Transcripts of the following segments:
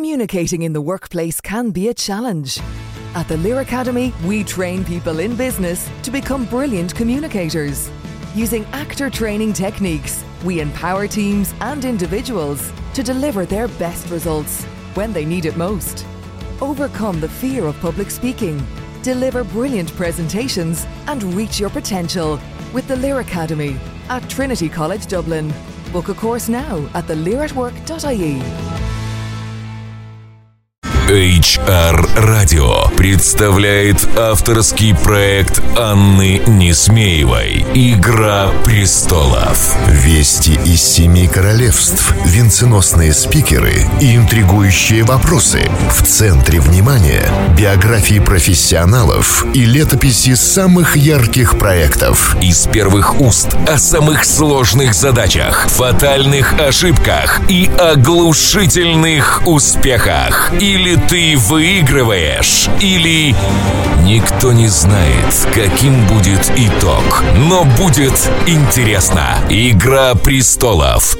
Communicating in the workplace can be a challenge. At the Lear Academy, we train people in business to become brilliant communicators. Using actor training techniques, we empower teams and individuals to deliver their best results when they need it most. Overcome the fear of public speaking, deliver brilliant presentations, and reach your potential with the Lear Academy at Trinity College Dublin. Book a course now at thelearatwork.ie. HR Radio представляет авторский проект Анны Несмеевой «Игра престолов». Вести из семи королевств, венценосные спикеры и интригующие вопросы. В центре внимания биографии профессионалов и летописи самых ярких проектов. Из первых уст о самых сложных задачах, фатальных ошибках и оглушительных успехах. Или ты выигрываешь, или никто не знает, каким будет итог. Но будет интересно. Игра престолов.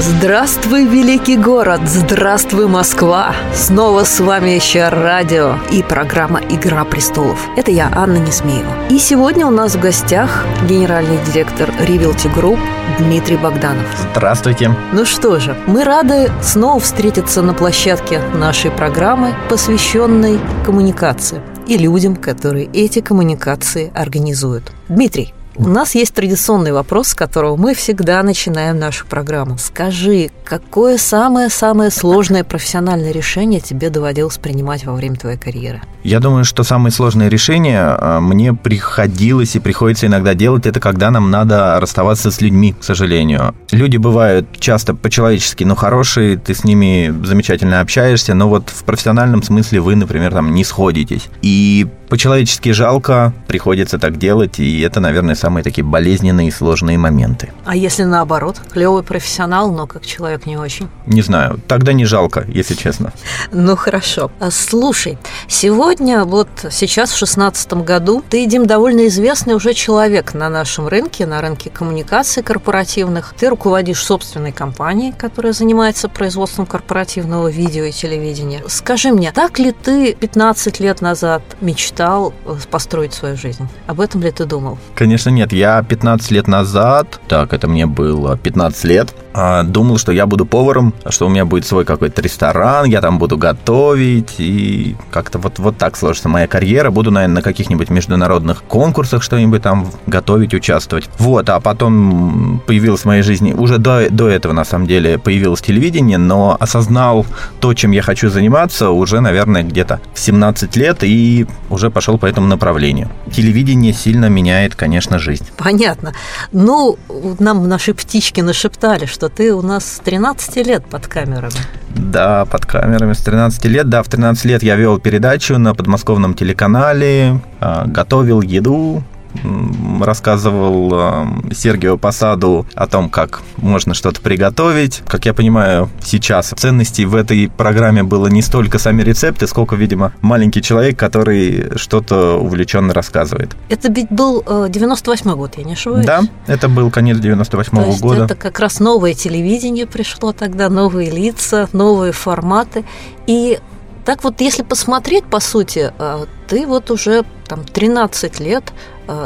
Здравствуй, великий город! Здравствуй, Москва! Снова с вами еще радио и программа «Игра престолов». Это я, Анна Несмеева. И сегодня у нас в гостях генеральный директор Rivelty Group Дмитрий Богданов. Здравствуйте. Ну что же, мы рады снова встретиться на площадке нашей программы, посвященной коммуникации и людям, которые эти коммуникации организуют. Дмитрий, у нас есть традиционный вопрос, с которого мы всегда начинаем нашу программу. Скажи, какое самое-самое сложное профессиональное решение тебе доводилось принимать во время твоей карьеры? Я думаю, что самые сложные решения а, мне приходилось и приходится иногда делать, это когда нам надо расставаться с людьми, к сожалению. Люди бывают часто по-человечески, ну, хорошие, ты с ними замечательно общаешься, но вот в профессиональном смысле вы, например, там не сходитесь. И по-человечески жалко, приходится так делать, и это, наверное, самые такие болезненные и сложные моменты. А если наоборот, клевый профессионал, но как человек не очень? Не знаю, тогда не жалко, если честно. Ну хорошо. А, слушай, сегодня, вот сейчас в шестнадцатом году, ты, Дим, довольно известный уже человек на нашем рынке, на рынке коммуникаций корпоративных. Ты руководишь собственной компанией, которая занимается производством корпоративного видео и телевидения. Скажи мне, так ли ты 15 лет назад мечтал э, построить свою жизнь. Об этом ли ты думал? Конечно, нет. Я 15 лет назад, так, это мне было 15 лет, думал, что я буду поваром, что у меня будет свой какой-то ресторан, я там буду готовить, и как-то вот, вот так сложится моя карьера. Буду, наверное, на каких-нибудь международных конкурсах что-нибудь там готовить, участвовать. Вот, а потом появилось в моей жизни, уже до, до этого, на самом деле, появилось телевидение, но осознал то, чем я хочу заниматься уже, наверное, где-то в 17 лет, и уже пошел по этому направлению. Телевидение сильно меняет, конечно, жизнь. Понятно. Ну, нам наши птички нашептали, что ты у нас с 13 лет под камерами. Да, под камерами с 13 лет. Да, в 13 лет я вел передачу на подмосковном телеканале, а, готовил еду, рассказывал э, Сергию Посаду о том, как можно что-то приготовить. Как я понимаю, сейчас ценностей в этой программе было не столько сами рецепты, сколько, видимо, маленький человек, который что-то увлеченно рассказывает. Это ведь был 98 э, год, я не ошибаюсь? Да, это был конец 98 -го -го года. это как раз новое телевидение пришло тогда, новые лица, новые форматы. И так вот, если посмотреть, по сути, э, ты вот уже там 13 лет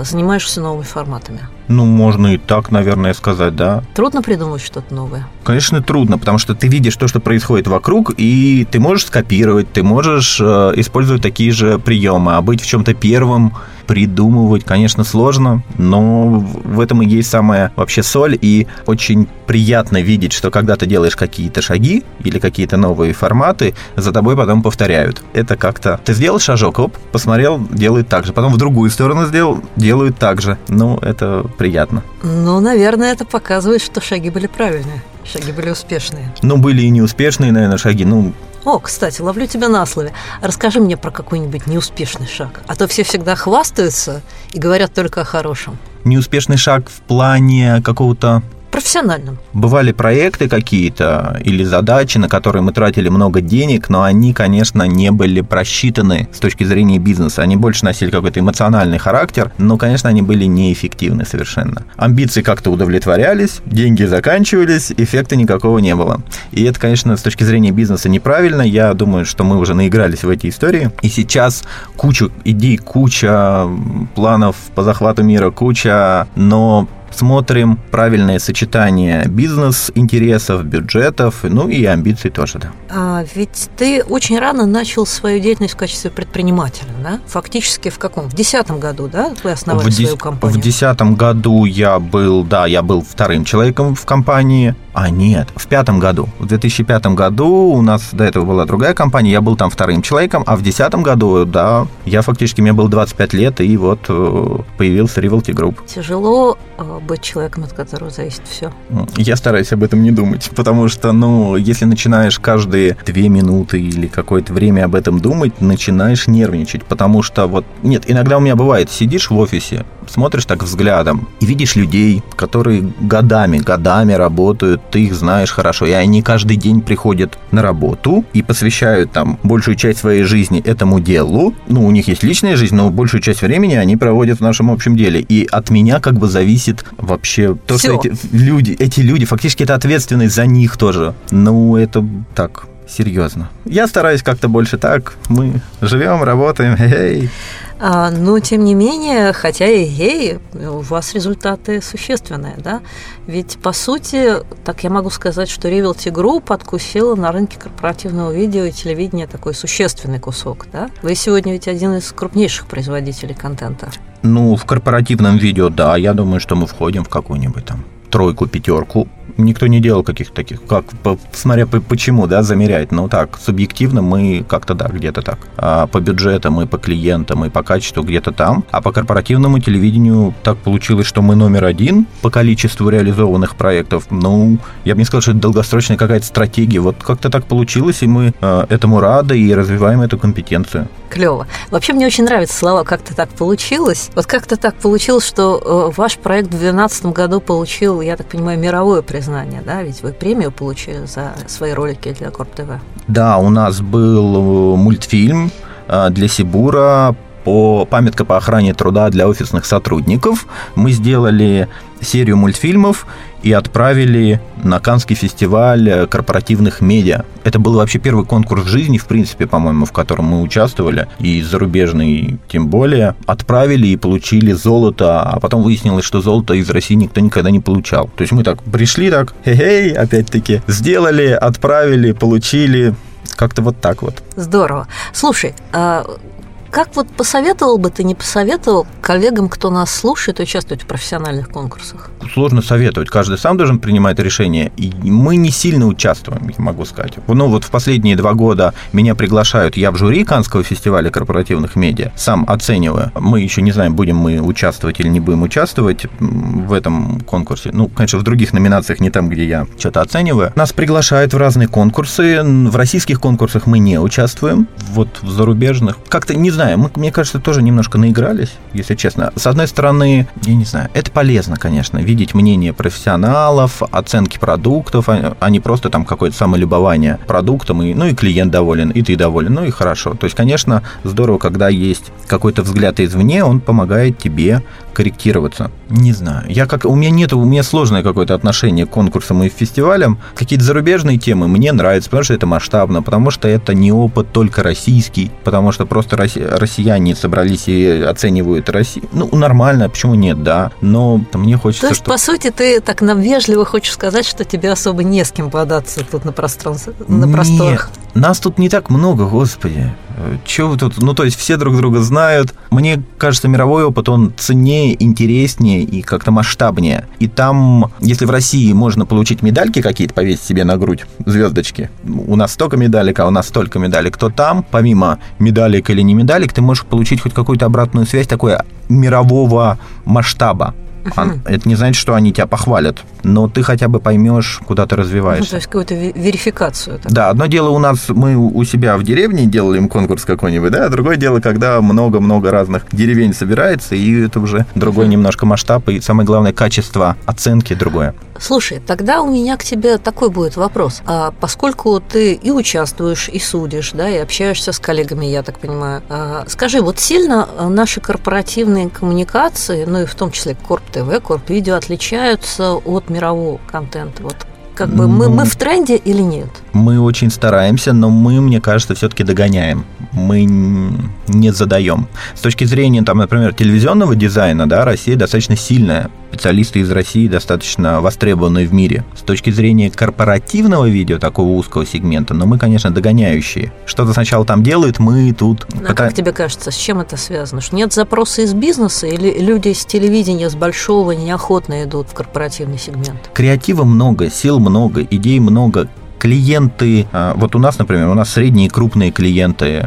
занимаешься новыми форматами. Ну, можно и так, наверное, сказать, да. Трудно придумать что-то новое? Конечно, трудно, потому что ты видишь то, что происходит вокруг, и ты можешь скопировать, ты можешь э, использовать такие же приемы, а быть в чем-то первым, придумывать, конечно, сложно, но в этом и есть самая вообще соль, и очень приятно видеть, что когда ты делаешь какие-то шаги или какие-то новые форматы, за тобой потом повторяют. Это как-то... Ты сделал шажок, оп, посмотрел, делают так же. Потом в другую сторону сделал, делают так же. Ну, это приятно. Ну, наверное, это показывает, что шаги были правильные. Шаги были успешные. Ну, были и неуспешные, наверное, шаги. Ну, о, кстати, ловлю тебя на слове. Расскажи мне про какой-нибудь неуспешный шаг. А то все всегда хвастаются и говорят только о хорошем. Неуспешный шаг в плане какого-то профессиональном. Бывали проекты какие-то или задачи, на которые мы тратили много денег, но они, конечно, не были просчитаны с точки зрения бизнеса. Они больше носили какой-то эмоциональный характер, но, конечно, они были неэффективны совершенно. Амбиции как-то удовлетворялись, деньги заканчивались, эффекта никакого не было. И это, конечно, с точки зрения бизнеса неправильно. Я думаю, что мы уже наигрались в эти истории. И сейчас куча идей, куча планов по захвату мира, куча, но смотрим правильное сочетание бизнес-интересов, бюджетов, ну и амбиций тоже, да. А ведь ты очень рано начал свою деятельность в качестве предпринимателя, да? Фактически в каком? В десятом году, да, вы основали в свою компанию? В десятом году я был, да, я был вторым человеком в компании. А нет, в пятом году. В 2005 году у нас до этого была другая компания, я был там вторым человеком, а в десятом году, да, я фактически, мне было 25 лет, и вот э, появился Rivalty Group. Тяжело э, быть человеком, от которого зависит все. Я стараюсь об этом не думать, потому что, ну, если начинаешь каждые две минуты или какое-то время об этом думать, начинаешь нервничать, потому что вот, нет, иногда у меня бывает, сидишь в офисе, смотришь так взглядом и видишь людей, которые годами, годами работают, ты их знаешь хорошо, и они каждый день приходят на работу и посвящают там большую часть своей жизни этому делу. Ну, у них есть личная жизнь, но большую часть времени они проводят в нашем общем деле. И от меня как бы зависит вообще то, Всё. что эти люди, эти люди, фактически это ответственность за них тоже. Ну, это так, серьезно. Я стараюсь как-то больше так. Мы живем, работаем, эй. А, но, тем не менее, хотя и ей, у вас результаты существенные, да? Ведь, по сути, так я могу сказать, что Realty Group откусила на рынке корпоративного видео и телевидения такой существенный кусок, да? Вы сегодня ведь один из крупнейших производителей контента. Ну, в корпоративном видео, да, я думаю, что мы входим в какую-нибудь там тройку, пятерку. Никто не делал каких-то таких, как, по- смотря по- почему, да, замерять. Но так, субъективно мы как-то, да, где-то так. А по бюджетам и по клиентам, и по качеству где-то там. А по корпоративному телевидению так получилось, что мы номер один по количеству реализованных проектов. Ну, я бы не сказал, что это долгосрочная какая-то стратегия. Вот как-то так получилось, и мы э, этому рады и развиваем эту компетенцию. Клево. Вообще мне очень нравятся слова «как-то так получилось». Вот как-то так получилось, что э, ваш проект в 2012 году получил, я так понимаю, мировое признание, да? Ведь вы премию получили за свои ролики для Корп ТВ. Да, у нас был э, мультфильм э, для Сибура по памятка по охране труда для офисных сотрудников. Мы сделали серию мультфильмов и отправили на Канский фестиваль э, корпоративных медиа. Это был вообще первый конкурс жизни, в принципе, по-моему, в котором мы участвовали, и зарубежный тем более. Отправили и получили золото, а потом выяснилось, что золото из России никто никогда не получал. То есть мы так пришли так, хе-хей, опять-таки, сделали, отправили, получили, как-то вот так вот. Здорово. Слушай, а как вот посоветовал бы ты, не посоветовал коллегам, кто нас слушает, участвовать в профессиональных конкурсах? Сложно советовать, каждый сам должен принимать решение. И мы не сильно участвуем, я могу сказать. Ну вот в последние два года меня приглашают, я в жюри Канского фестиваля корпоративных медиа, сам оцениваю. Мы еще не знаем, будем мы участвовать или не будем участвовать в этом конкурсе. Ну, конечно, в других номинациях, не там, где я что-то оцениваю. Нас приглашают в разные конкурсы. В российских конкурсах мы не участвуем. Вот в зарубежных. Как-то, не знаю, мы, мне кажется, тоже немножко наигрались, если честно. С одной стороны, я не знаю, это полезно, конечно, видеть мнение профессионалов, оценки продуктов, а а не просто там какое-то самолюбование продуктом, и, ну и клиент доволен, и ты доволен, ну и хорошо. То есть, конечно, здорово, когда есть какой-то взгляд извне, он помогает тебе корректироваться. Не знаю. Я как у меня нет, у меня сложное какое-то отношение к конкурсам и фестивалям. Какие-то зарубежные темы мне нравятся, потому что это масштабно, потому что это не опыт только российский, потому что просто росси- россияне собрались и оценивают Россию. Ну, нормально, почему нет, да. Но мне хочется, То есть, что... по сути, ты так нам вежливо хочешь сказать, что тебе особо не с кем податься тут на пространстве, на просторах. Нет, нас тут не так много, господи. Чего тут? Ну, то есть все друг друга знают. Мне кажется, мировой опыт, он ценнее, интереснее и как-то масштабнее. И там, если в России можно получить медальки какие-то, повесить себе на грудь, звездочки, у нас столько медалек, а у нас столько медалек, то там, помимо медалек или не медалек, ты можешь получить хоть какую-то обратную связь такой мирового масштаба. А Это не значит, что они тебя похвалят, но ты хотя бы поймешь, куда ты Ну, развиваешься. то есть какую-то ве- верификацию. так. Да, одно дело у нас, мы у себя в деревне делали им конкурс какой-нибудь, да, а другое дело, когда много-много разных деревень собирается, и это уже другой немножко масштаб, и самое главное, качество оценки другое. Слушай, тогда у меня к тебе такой будет вопрос. А поскольку ты и участвуешь, и судишь, да, и общаешься с коллегами, я так понимаю, а, скажи, вот сильно а, наши корпоративные коммуникации, ну и в том числе Корп ТВ, Корп Видео, отличаются от мирового контента? Вот как бы мы, Ну, мы в тренде или нет? Мы очень стараемся, но мы, мне кажется, все-таки догоняем. Мы не задаем. С точки зрения, там, например, телевизионного дизайна, да, Россия достаточно сильная. Специалисты из России достаточно востребованы в мире. С точки зрения корпоративного видео, такого узкого сегмента, но мы, конечно, догоняющие. Что-то сначала там делают, мы тут... А пыта- как тебе кажется, с чем это связано? Что нет запроса из бизнеса или люди с телевидения, с большого неохотно идут в корпоративный сегмент? Креатива много, сил много, идей много. Клиенты, а, вот у нас, например, у нас средние и крупные клиенты,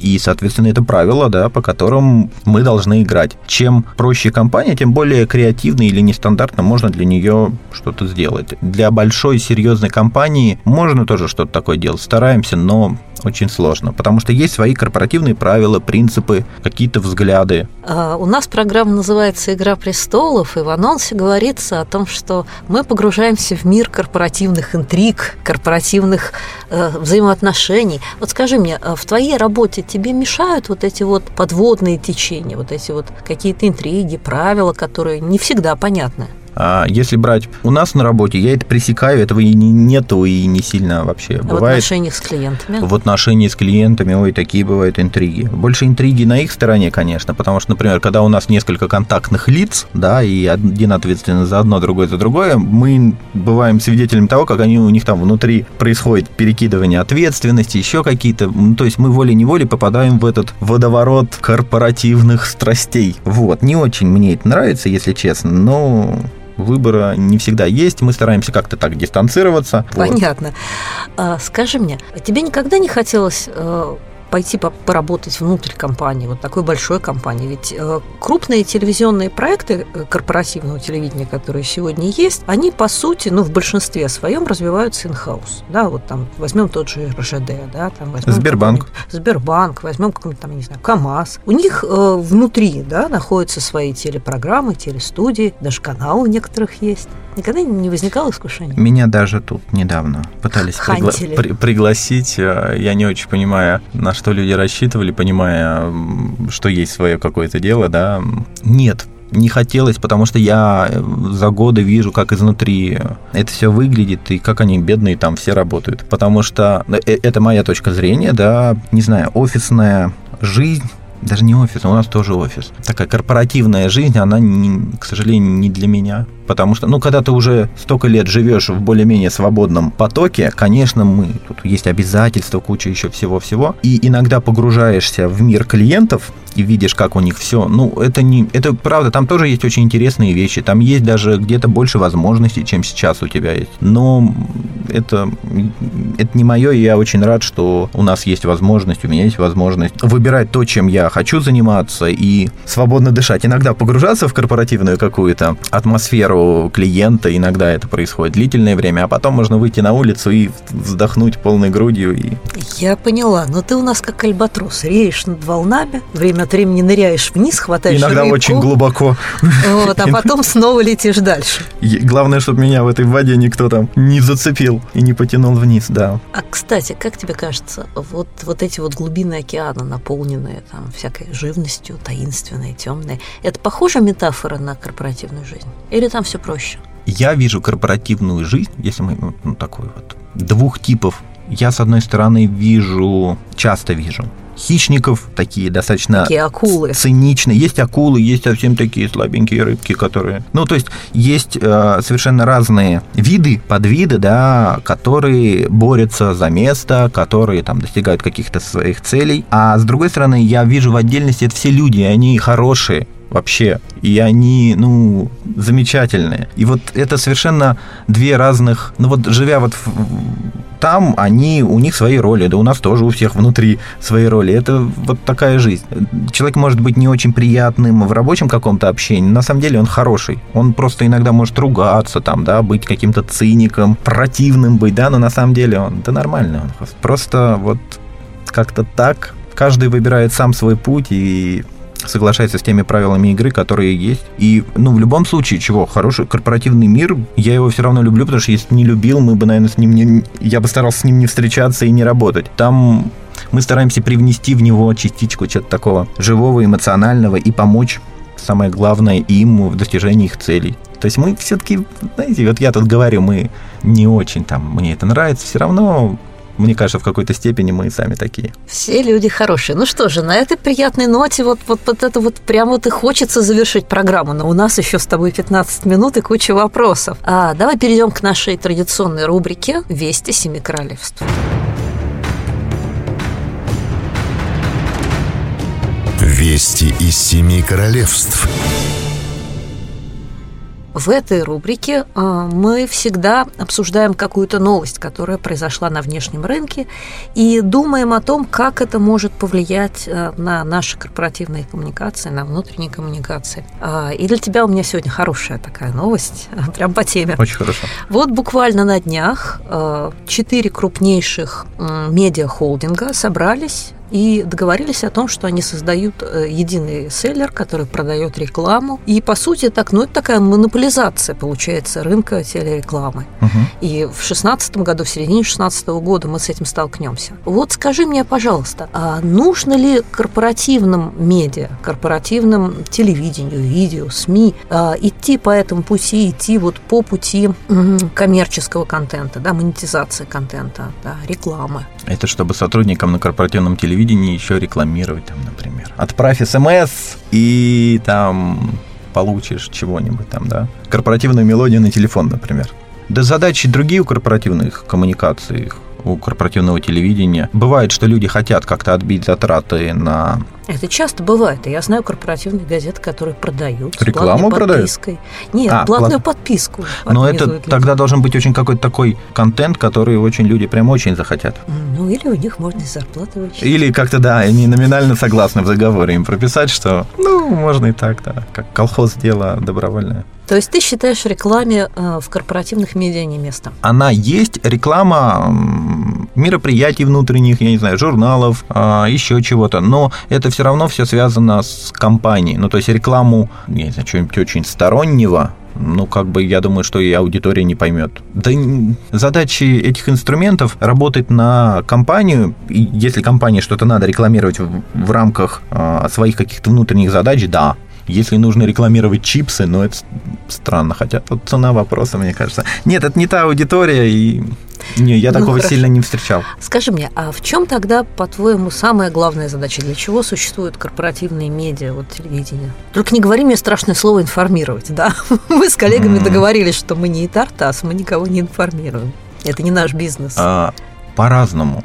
и, соответственно, это правило, да, по которым мы должны играть. Чем проще компания, тем более креативно или нестандартно можно для нее что-то сделать. Для большой серьезной компании можно тоже что-то такое делать. Стараемся, но очень сложно, потому что есть свои корпоративные правила, принципы, какие-то взгляды. А, У нас программа называется «Игра престолов», и в анонсе говорится о том, что мы погружаемся в мир корпоративных интриг, корпоративных э, взаимоотношений. Вот скажи мне, а в твоей работе тебе мешают вот эти вот подводные течения, вот эти вот какие-то интриги, правила, которые не всегда понятны? А если брать у нас на работе, я это пресекаю, этого и не- нету, и не сильно вообще А в бывает. отношениях с клиентами? В отношении с клиентами, ой, такие бывают интриги. Больше интриги на их стороне, конечно, потому что, например, когда у нас несколько контактных лиц, да, и один ответственен за одно, другой за другое, мы бываем свидетелями того, как они у них там внутри происходит перекидывание ответственности, еще какие-то, ну, то есть мы волей-неволей попадаем в этот водоворот корпоративных страстей. Вот, не очень мне это нравится, если честно, но выбора не всегда есть, мы стараемся как-то так дистанцироваться. Вот. Понятно. А, скажи мне, а тебе никогда не хотелось э, пойти по- поработать внутрь компании, вот такой большой компании? Ведь э, крупные телевизионные проекты э, корпоративного телевидения, которые сегодня есть, они, по сути, ну, в большинстве своем развиваются in-house. Да, вот там возьмем тот же РЖД, да, там возьмем Сбербанк. Сбербанк, возьмем какой-нибудь там, не знаю, КАМАЗ. У них э, внутри, да, находятся свои телепрограммы, телестудии, даже каналы у некоторых есть. Никогда не возникало искушения? Меня даже тут недавно пытались пригла- при- пригласить. Э, Я не очень понимаю, на что люди рассчитывали, понимая, что есть свое какое-то дело, да. Нет, не хотелось, потому что я э, за годы вижу, как изнутри это все выглядит и как они бедные там все работают. Потому что э, это моя точка зрения, да, не знаю, офисная жизнь даже не офис, у нас тоже офис. Такая корпоративная жизнь, она, не- к сожалению, не для меня. Потому что, ну, когда ты уже столько лет живешь в более-менее свободном потоке, конечно, мы, тут есть обязательства, куча еще всего-всего, и иногда погружаешься в мир клиентов и видишь, как у них все. Ну, это не, это правда, там тоже есть очень интересные вещи, там есть даже где-то больше возможностей, чем сейчас у тебя есть. Но это, это не мое, и я очень рад, что у нас есть возможность, у меня есть возможность выбирать то, чем я хочу заниматься и свободно дышать. Иногда погружаться в корпоративную какую-то атмосферу клиента, иногда это происходит длительное время, а потом можно выйти на улицу и вздохнуть полной грудью и Я поняла, но ты у нас как альбатрос, реешь над волнами, время от времени ныряешь вниз, хватаешь иногда рыбку, очень глубоко. вот, а потом снова летишь дальше. Главное, чтобы меня в этой воде никто там не зацепил и не потянул вниз, да. А, кстати, как тебе кажется, вот, вот эти вот глубины океана, наполненные там всякой живностью, таинственной, темной, это похожа метафора на корпоративную жизнь? Или там все проще? Я вижу корпоративную жизнь, если мы ну, ну, такой вот двух типов. Я с одной стороны вижу, часто вижу хищников, такие достаточно Такие акулы. циничные. Есть акулы, есть совсем такие слабенькие рыбки, которые... Ну, то есть, есть э, совершенно разные виды, подвиды, да, которые борются за место, которые там достигают каких-то своих целей. А с другой стороны, я вижу в отдельности, это все люди, они хорошие, вообще. И они, ну, замечательные. И вот это совершенно две разных... Ну вот живя вот в, там, они, у них свои роли, да у нас тоже у всех внутри свои роли. Это вот такая жизнь. Человек может быть не очень приятным в рабочем каком-то общении, на самом деле он хороший. Он просто иногда может ругаться, там, да, быть каким-то циником, противным быть, да, но на самом деле он, да нормальный. Он просто вот как-то так каждый выбирает сам свой путь и соглашается с теми правилами игры, которые есть. И, ну, в любом случае, чего, хороший корпоративный мир, я его все равно люблю, потому что если не любил, мы бы, наверное, с ним не... Я бы старался с ним не встречаться и не работать. Там мы стараемся привнести в него частичку чего-то такого живого, эмоционального и помочь, самое главное, им в достижении их целей. То есть мы все-таки, знаете, вот я тут говорю, мы не очень там, мне это нравится, все равно мне кажется, в какой-то степени мы и сами такие. Все люди хорошие. Ну что же, на этой приятной ноте вот, вот, вот это вот прямо вот и хочется завершить программу, но у нас еще с тобой 15 минут и куча вопросов. А, давай перейдем к нашей традиционной рубрике «Вести Семи Королевств». Вести из Семи Королевств. В этой рубрике а, мы всегда обсуждаем какую-то новость, которая произошла на внешнем рынке, и думаем о том, как это может повлиять а, на наши корпоративные коммуникации, на внутренние коммуникации. А, и для тебя у меня сегодня хорошая такая новость, прям по теме. Очень хорошо. Вот буквально на днях четыре крупнейших медиахолдинга собрались и договорились о том, что они создают э, единый селлер, который продает рекламу. И, по сути, так, ну, это такая монополизация, получается, рынка телерекламы. Угу. И в 2016 году, в середине 2016 года мы с этим столкнемся. Вот скажи мне, пожалуйста, а нужно ли корпоративным медиа, корпоративным телевидению, видео, СМИ а, идти по этому пути, идти вот по пути коммерческого контента, да, монетизации контента, да, рекламы? Это чтобы сотрудникам на корпоративном телевидении еще рекламировать, там, например. Отправь смс и там получишь чего-нибудь там, да. Корпоративную мелодию на телефон, например. Да задачи другие у корпоративных коммуникаций, у корпоративного телевидения. Бывает, что люди хотят как-то отбить затраты на... Это часто бывает. Я знаю корпоративные газеты, которые продают. Рекламу продают? Нет, а, платную плат... подписку. Но это люди. тогда должен быть очень какой-то такой контент, который очень люди прям очень захотят. Ну, или у них можно и зарплату вычислить. Или как-то, да, они номинально согласны в договоре им прописать, что, ну, можно и так, да, как колхоз дело добровольное. То есть ты считаешь рекламе э, в корпоративных медиа не место? Она есть, реклама мероприятий внутренних, я не знаю, журналов, а, еще чего-то, но это все равно все связано с компанией. Ну, то есть рекламу, не знаю, чего-нибудь очень стороннего, ну, как бы, я думаю, что и аудитория не поймет. Да задачи этих инструментов работать на компанию, и если компании что-то надо рекламировать в, в рамках э, своих каких-то внутренних задач, да, если нужно рекламировать чипсы, ну, это странно, хотя тут цена вопроса, мне кажется. Нет, это не та аудитория, и не, я ну, такого хорошо. сильно не встречал. Скажи мне, а в чем тогда, по-твоему, самая главная задача? Для чего существуют корпоративные медиа, вот телевидение? Только не говори мне страшное слово информировать, да? Мы с коллегами mm. договорились, что мы не Тартас, мы никого не информируем. Это не наш бизнес. А, по-разному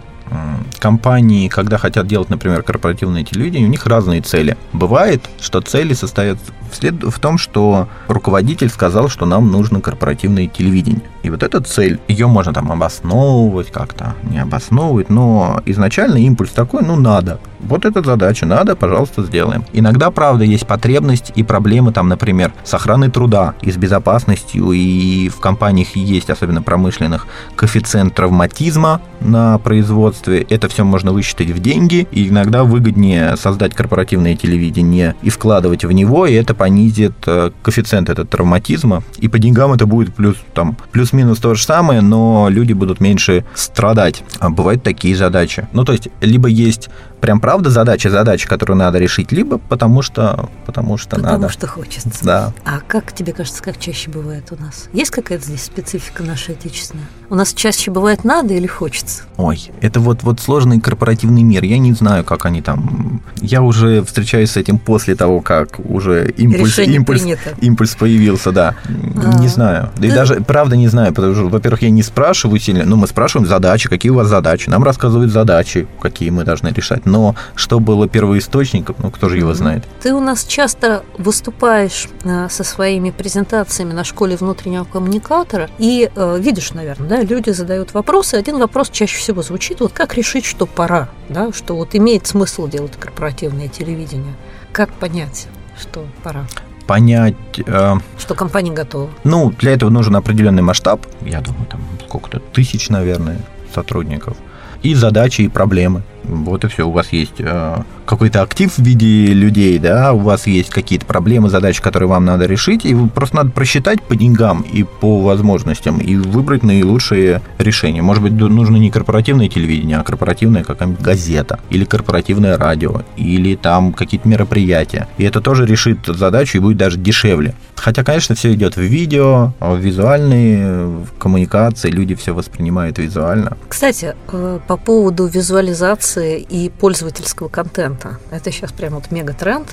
компании, когда хотят делать, например, корпоративное телевидение, у них разные цели. Бывает, что цели состоят в том, что руководитель сказал, что нам нужно корпоративное телевидение. И вот эта цель, ее можно там обосновывать как-то, не обосновывать, но изначально импульс такой, ну надо. Вот эта задача, надо, пожалуйста, сделаем. Иногда, правда, есть потребность и проблемы, там, например, с охраной труда и с безопасностью, и в компаниях есть, особенно промышленных, коэффициент травматизма на производстве. Это все можно высчитать в деньги, и иногда выгоднее создать корпоративное телевидение и вкладывать в него, и это понизит э, коэффициент этот травматизма, и по деньгам это будет плюс, там, плюс плюс-минус то же самое, но люди будут меньше страдать. А бывают такие задачи. Ну, то есть, либо есть прям правда задача, задача, которую надо решить, либо потому что, потому что потому надо. Потому что хочется. Да. А как тебе кажется, как чаще бывает у нас? Есть какая-то здесь специфика наша отечественная? У нас чаще бывает надо или хочется? Ой, это вот, вот сложный корпоративный мир. Я не знаю, как они там... Я уже встречаюсь с этим после того, как уже импульс, импульс, импульс появился, да. А, не знаю. Да, и даже, правда, не знаю, потому что, во-первых, я не спрашиваю сильно, ну, мы спрашиваем задачи, какие у вас задачи. Нам рассказывают задачи, какие мы должны решать. Но что было первоисточником, ну, кто же его знает. Ты у нас часто выступаешь э, со своими презентациями на школе внутреннего коммуникатора и э, видишь, наверное, да, люди задают вопросы. Один вопрос чаще всего звучит, вот как решить, что пора, да, что вот имеет смысл делать корпоративное телевидение. Как понять, что пора? понять... Э, что компания готова. Ну, для этого нужен определенный масштаб. Я думаю, там сколько-то тысяч, наверное, сотрудников. И задачи, и проблемы. Вот и все. У вас есть э, какой-то актив в виде людей, да, у вас есть какие-то проблемы, задачи, которые вам надо решить, и просто надо просчитать по деньгам и по возможностям и выбрать наилучшие решения. Может быть, нужно не корпоративное телевидение, а корпоративная какая-нибудь газета или корпоративное радио, или там какие-то мероприятия. И это тоже решит задачу и будет даже дешевле. Хотя, конечно, все идет в видео, в визуальные в коммуникации, люди все воспринимают визуально. Кстати, э, по поводу визуализации и пользовательского контента контента. Это сейчас прям вот мега-тренд.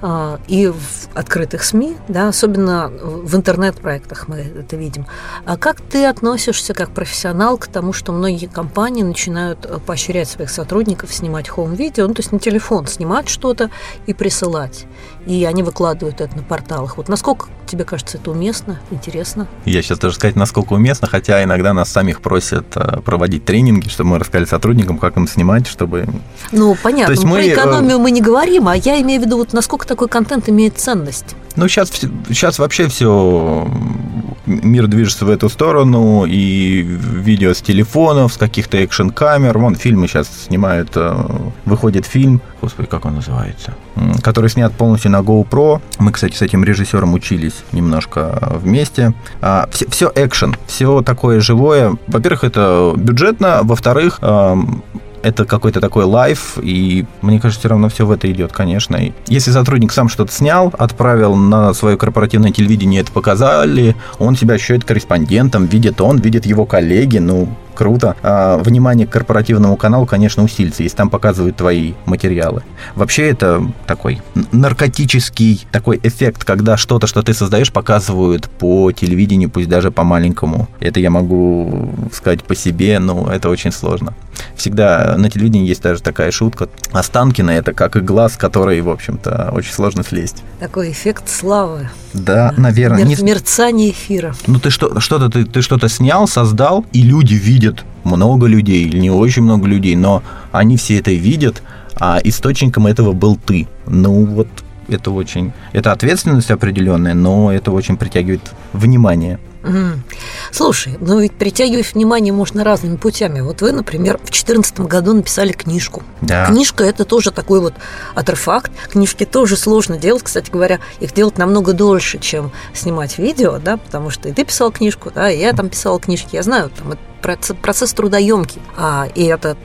А, и в открытых СМИ, да, особенно в интернет-проектах мы это видим. А как ты относишься как профессионал к тому, что многие компании начинают э, поощрять своих сотрудников снимать хоум-видео, ну, то есть на телефон снимать что-то и присылать? И они выкладывают это на порталах. Вот насколько тебе кажется это уместно, интересно? Я сейчас тоже сказать, насколько уместно, хотя иногда нас самих просят э, проводить тренинги, чтобы мы рассказали сотрудникам, как им снимать, чтобы... Ну, понятно. То есть мы... Про экономию мы не говорим, а я имею в виду, вот насколько такой контент имеет ценность? Ну, сейчас, сейчас вообще все мир движется в эту сторону, и видео с телефонов, с каких-то экшн-камер. Вон фильмы сейчас снимают, э, выходит фильм, господи, как он называется, который снят полностью на GoPro. Мы, кстати, с этим режиссером учились немножко вместе. А, все, все экшен, все такое живое. Во-первых, это бюджетно, во-вторых, это какой-то такой лайф, и мне кажется, все равно все в это идет, конечно. И если сотрудник сам что-то снял, отправил на свое корпоративное телевидение, это показали, он себя ощущает корреспондентом, видит он, видит его коллеги, ну, круто. А, внимание к корпоративному каналу, конечно, усилится, если там показывают твои материалы. Вообще это такой наркотический такой эффект, когда что-то, что ты создаешь, показывают по телевидению, пусть даже по маленькому. Это я могу сказать по себе, но это очень сложно. Всегда на телевидении есть даже такая шутка. Останкина – это как игла, с которой, в общем-то, очень сложно слезть. Такой эффект славы. Да, наверное. Мер- мерцание эфира. Ну, ты что, что-то ты, ты что-то снял, создал, и люди видят, много людей или не очень много людей, но они все это видят, а источником этого был ты. Ну, вот это очень... Это ответственность определенная, но это очень притягивает внимание. Слушай, ну ведь притягивать внимание можно разными путями. Вот вы, например, в 2014 году написали книжку. Да. Книжка – это тоже такой вот артефакт. Книжки тоже сложно делать. Кстати говоря, их делать намного дольше, чем снимать видео, да, потому что и ты писал книжку, да, и я там писала книжки. Я знаю, там процесс, процесс трудоемкий. А, и это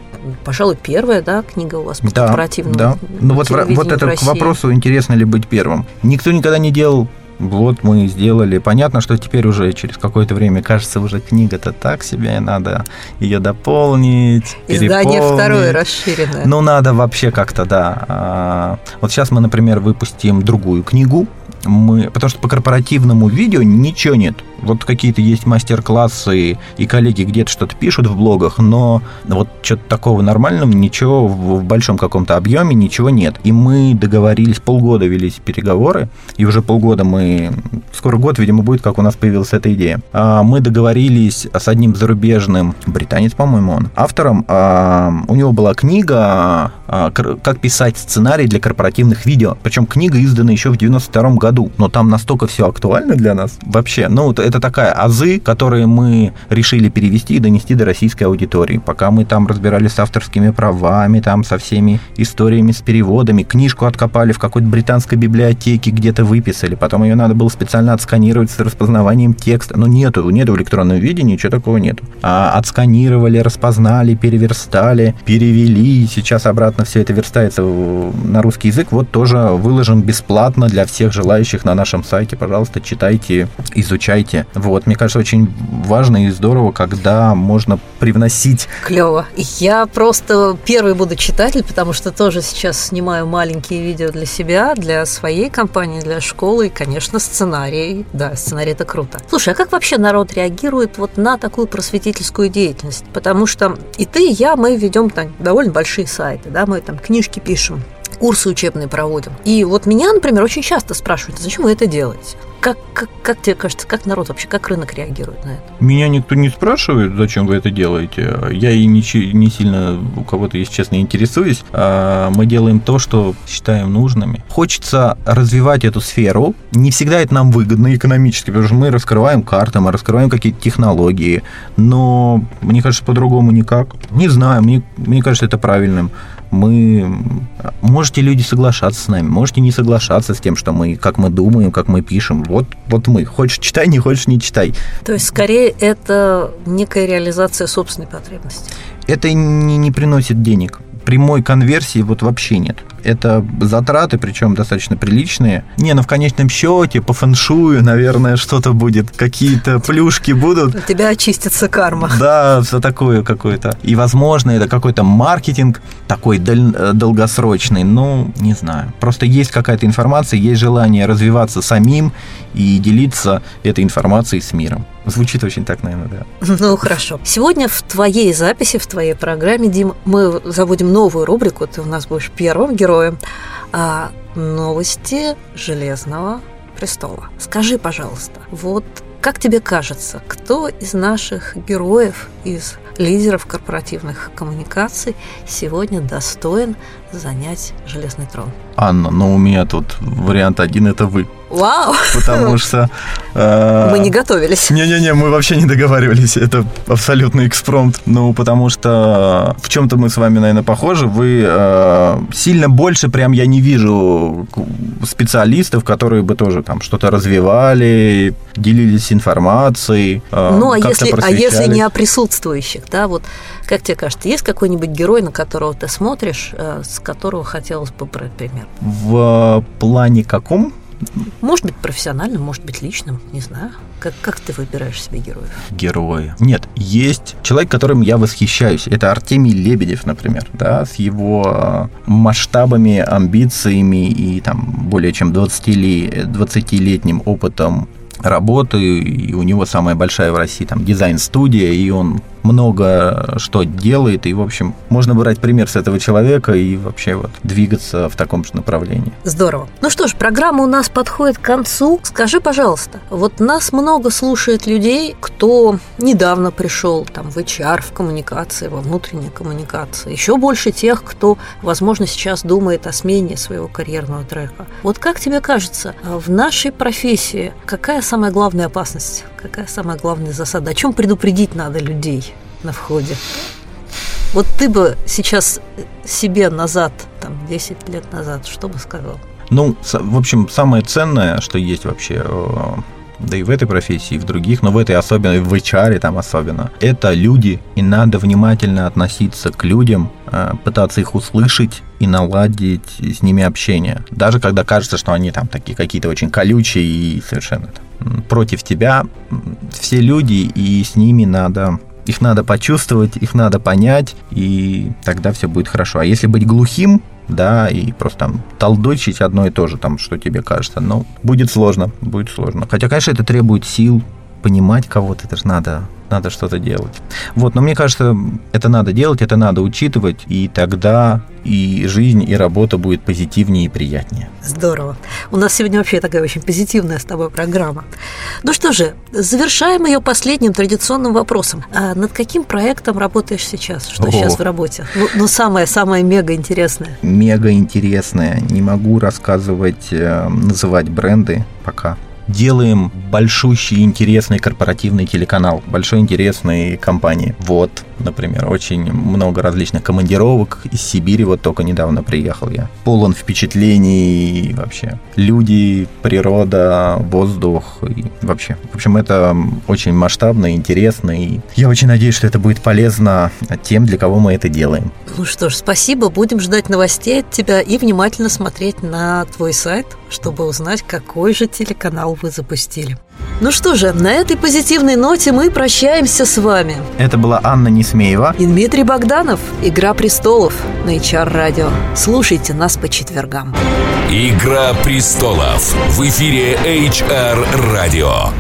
пожалуй, первая, да, книга у вас по да, корпоративному Да, ну вот, вот это к вопросу, интересно ли быть первым. Никто никогда не делал вот мы сделали. Понятно, что теперь уже через какое-то время кажется, уже книга-то так себе, надо ее дополнить. Издание второе расширенное. Ну, надо вообще как-то, да. А, вот сейчас мы, например, выпустим другую книгу, мы, потому что по корпоративному видео ничего нет. Вот какие-то есть мастер-классы, и коллеги где-то что-то пишут в блогах, но вот что-то такого нормального, ничего в большом каком-то объеме, ничего нет. И мы договорились, полгода велись переговоры, и уже полгода мы, скоро год, видимо, будет, как у нас появилась эта идея. А мы договорились с одним зарубежным, британец, по-моему, он, автором, а, у него была книга а, «Как писать сценарий для корпоративных видео», причем книга издана еще в 92 году, но там настолько все актуально для нас вообще, ну, это такая азы, которые мы решили перевести и донести до российской аудитории. Пока мы там разбирались с авторскими правами, там со всеми историями, с переводами, книжку откопали в какой-то британской библиотеке, где-то выписали, потом ее надо было специально отсканировать с распознаванием текста. Ну, нету, нету в электронном виде, ничего такого нету. А отсканировали, распознали, переверстали, перевели, сейчас обратно все это верстается на русский язык. Вот тоже выложим бесплатно для всех желающих на нашем сайте. Пожалуйста, читайте, изучайте формате. Вот, мне кажется, очень важно и здорово, когда можно привносить... Клево. Я просто первый буду читатель, потому что тоже сейчас снимаю маленькие видео для себя, для своей компании, для школы, и, конечно, сценарий. Да, сценарий это круто. Слушай, а как вообще народ реагирует вот на такую просветительскую деятельность? Потому что и ты, и я, мы ведем там довольно большие сайты, да, мы там книжки пишем, курсы учебные проводим. И вот меня, например, очень часто спрашивают, зачем вы это делаете? Как, как, как тебе кажется, как народ вообще, как рынок реагирует на это? Меня никто не спрашивает, зачем вы это делаете. Я и не, не сильно у кого-то, если честно, интересуюсь. А мы делаем то, что считаем нужными. Хочется развивать эту сферу. Не всегда это нам выгодно экономически, потому что мы раскрываем карты, мы раскрываем какие-то технологии. Но мне кажется, по-другому никак. Не знаю, мне, мне кажется, это правильным мы можете люди соглашаться с нами, можете не соглашаться с тем, что мы, как мы думаем, как мы пишем. Вот, вот мы. Хочешь читай, не хочешь не читай. То есть скорее это некая реализация собственной потребности. Это не, не приносит денег прямой конверсии вот вообще нет. Это затраты, причем достаточно приличные. Не, ну в конечном счете по фэншую, наверное, что-то будет, какие-то плюшки будут. У тебя очистится карма. Да, все такое какое-то. И, возможно, это какой-то маркетинг такой дол- долгосрочный, ну, не знаю. Просто есть какая-то информация, есть желание развиваться самим и делиться этой информацией с миром. Звучит очень так, наверное, да. Ну, хорошо. Сегодня в твоей записи, в твоей программе, Дим, мы заводим новую рубрику, ты у нас будешь первым героем, а, новости Железного престола. Скажи, пожалуйста, вот как тебе кажется, кто из наших героев, из лидеров корпоративных коммуникаций сегодня достоин занять железный трон? Анна, но у меня тут вариант один – это вы. Вау! Потому что... Э, мы не готовились. Не-не-не, мы вообще не договаривались. Это абсолютный экспромт. Ну, потому что в чем-то мы с вами, наверное, похожи. Вы э, сильно больше прям я не вижу специалистов, которые бы тоже там что-то развивали, делились информацией. Э, ну, а если, а если не о присутствующих, да, вот как тебе кажется, есть какой-нибудь герой, на которого ты смотришь, э, с которого хотелось бы брать пример? В плане каком? Может быть, профессиональным, может быть, личным, не знаю. Как, как ты выбираешь себе героев? Герои. Нет, есть человек, которым я восхищаюсь. Это Артемий Лебедев, например, да, с его э, масштабами, амбициями и там более чем 20-летним опытом работы, и у него самая большая в России там дизайн-студия, и он много что делает, и, в общем, можно брать пример с этого человека и вообще вот двигаться в таком же направлении. Здорово. Ну что ж, программа у нас подходит к концу. Скажи, пожалуйста, вот нас много слушает людей, кто недавно пришел там в HR, в коммуникации, во внутренней коммуникации. Еще больше тех, кто, возможно, сейчас думает о смене своего карьерного трека. Вот как тебе кажется, в нашей профессии какая самая главная опасность? Какая самая главная засада? О чем предупредить надо людей? на входе. Вот ты бы сейчас себе назад, там, 10 лет назад, что бы сказал? Ну, в общем, самое ценное, что есть вообще, э, да и в этой профессии, и в других, но в этой особенно, в HR там особенно, это люди, и надо внимательно относиться к людям, э, пытаться их услышать и наладить с ними общение. Даже когда кажется, что они там такие какие-то очень колючие и совершенно там, против тебя, все люди, и с ними надо их надо почувствовать, их надо понять, и тогда все будет хорошо. А если быть глухим, да, и просто там толдочить одно и то же, там, что тебе кажется, ну, будет сложно, будет сложно. Хотя, конечно, это требует сил, понимать кого-то, это же надо надо что-то делать. Вот, но мне кажется, это надо делать, это надо учитывать, и тогда и жизнь, и работа будет позитивнее и приятнее. Здорово. У нас сегодня вообще такая очень позитивная с тобой программа. Ну что же, завершаем ее последним традиционным вопросом. А над каким проектом работаешь сейчас? Что О. сейчас в работе? Ну, ну самое-самое мега интересное. Мега интересное. Не могу рассказывать, э, называть бренды пока делаем большущий интересный корпоративный телеканал, большой интересной компании. Вот, например, очень много различных командировок из Сибири, вот только недавно приехал я. Полон впечатлений вообще. Люди, природа, воздух и вообще. В общем, это очень масштабно, интересно, и я очень надеюсь, что это будет полезно тем, для кого мы это делаем. Ну что ж, спасибо, будем ждать новостей от тебя и внимательно смотреть на твой сайт чтобы узнать, какой же телеканал вы запустили. Ну что же, на этой позитивной ноте мы прощаемся с вами. Это была Анна Несмеева. И Дмитрий Богданов. «Игра престолов» на HR-радио. Слушайте нас по четвергам. «Игра престолов» в эфире HR-радио.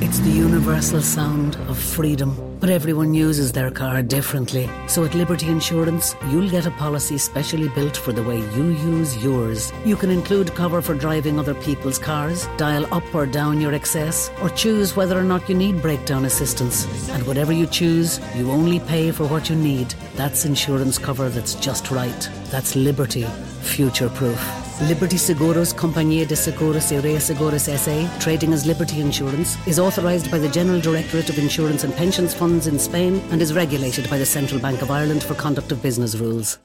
It's the universal sound of freedom. But everyone uses their car differently. So at Liberty Insurance, you'll get a policy specially built for the way you use yours. You can include cover for driving other people's cars, dial up or down your excess, or choose whether or not you need breakdown assistance. And whatever you choose, you only pay for what you need. That's insurance cover that's just right. That's Liberty. Future proof. Liberty Seguros Compañía de Seguros y Reaseguros SA, trading as Liberty Insurance, is authorised by the General Directorate of Insurance and Pensions Funds in Spain and is regulated by the Central Bank of Ireland for conduct of business rules.